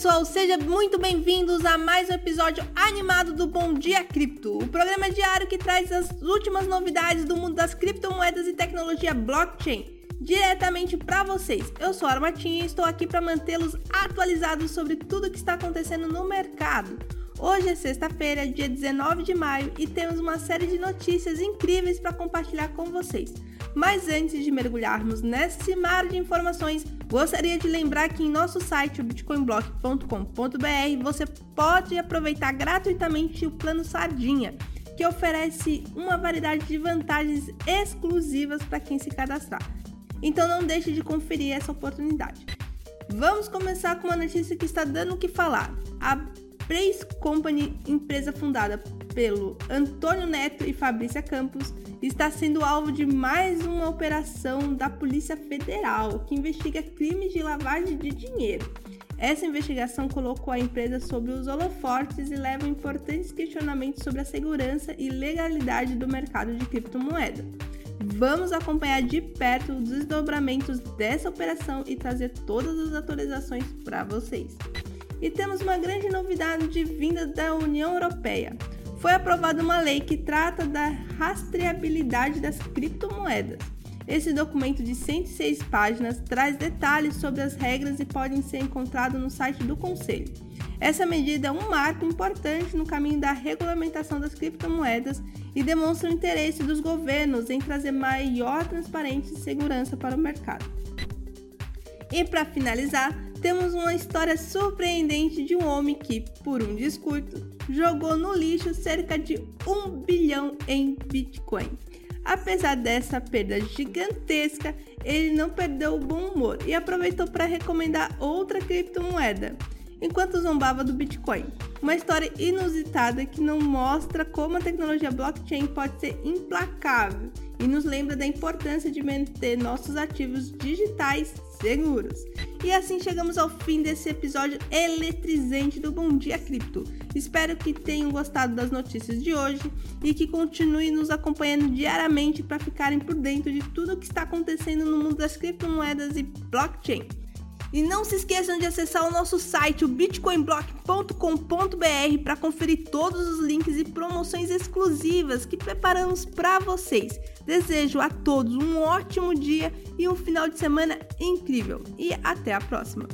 pessoal, sejam muito bem-vindos a mais um episódio animado do Bom Dia Cripto, o programa diário que traz as últimas novidades do mundo das criptomoedas e tecnologia blockchain diretamente para vocês. Eu sou a Armatinha e estou aqui para mantê-los atualizados sobre tudo que está acontecendo no mercado. Hoje é sexta-feira, dia 19 de maio, e temos uma série de notícias incríveis para compartilhar com vocês. Mas antes de mergulharmos nesse mar de informações, gostaria de lembrar que em nosso site, bitcoinblock.com.br, você pode aproveitar gratuitamente o plano Sardinha, que oferece uma variedade de vantagens exclusivas para quem se cadastrar. Então não deixe de conferir essa oportunidade. Vamos começar com uma notícia que está dando o que falar. A Praise Company, empresa fundada pelo Antônio Neto e Fabrícia Campos, está sendo alvo de mais uma operação da Polícia Federal que investiga crimes de lavagem de dinheiro. Essa investigação colocou a empresa sobre os holofortes e leva importantes questionamentos sobre a segurança e legalidade do mercado de criptomoeda. Vamos acompanhar de perto os desdobramentos dessa operação e trazer todas as atualizações para vocês. E temos uma grande novidade de vinda da União Europeia. Foi aprovada uma lei que trata da rastreabilidade das criptomoedas. Esse documento de 106 páginas traz detalhes sobre as regras e podem ser encontrado no site do Conselho. Essa medida é um marco importante no caminho da regulamentação das criptomoedas e demonstra o interesse dos governos em trazer maior transparência e segurança para o mercado. E para finalizar, temos uma história surpreendente de um homem que, por um descuido, jogou no lixo cerca de um bilhão em Bitcoin. Apesar dessa perda gigantesca, ele não perdeu o bom humor e aproveitou para recomendar outra criptomoeda, enquanto zombava do Bitcoin. Uma história inusitada que não mostra como a tecnologia blockchain pode ser implacável e nos lembra da importância de manter nossos ativos digitais seguros. E assim chegamos ao fim desse episódio eletrizante do Bom Dia Cripto. Espero que tenham gostado das notícias de hoje e que continuem nos acompanhando diariamente para ficarem por dentro de tudo o que está acontecendo no mundo das criptomoedas e blockchain. E não se esqueçam de acessar o nosso site, o bitcoinblock.com.br, para conferir todos os links e promoções exclusivas que preparamos para vocês. Desejo a todos um ótimo dia e um final de semana incrível. E até a próxima!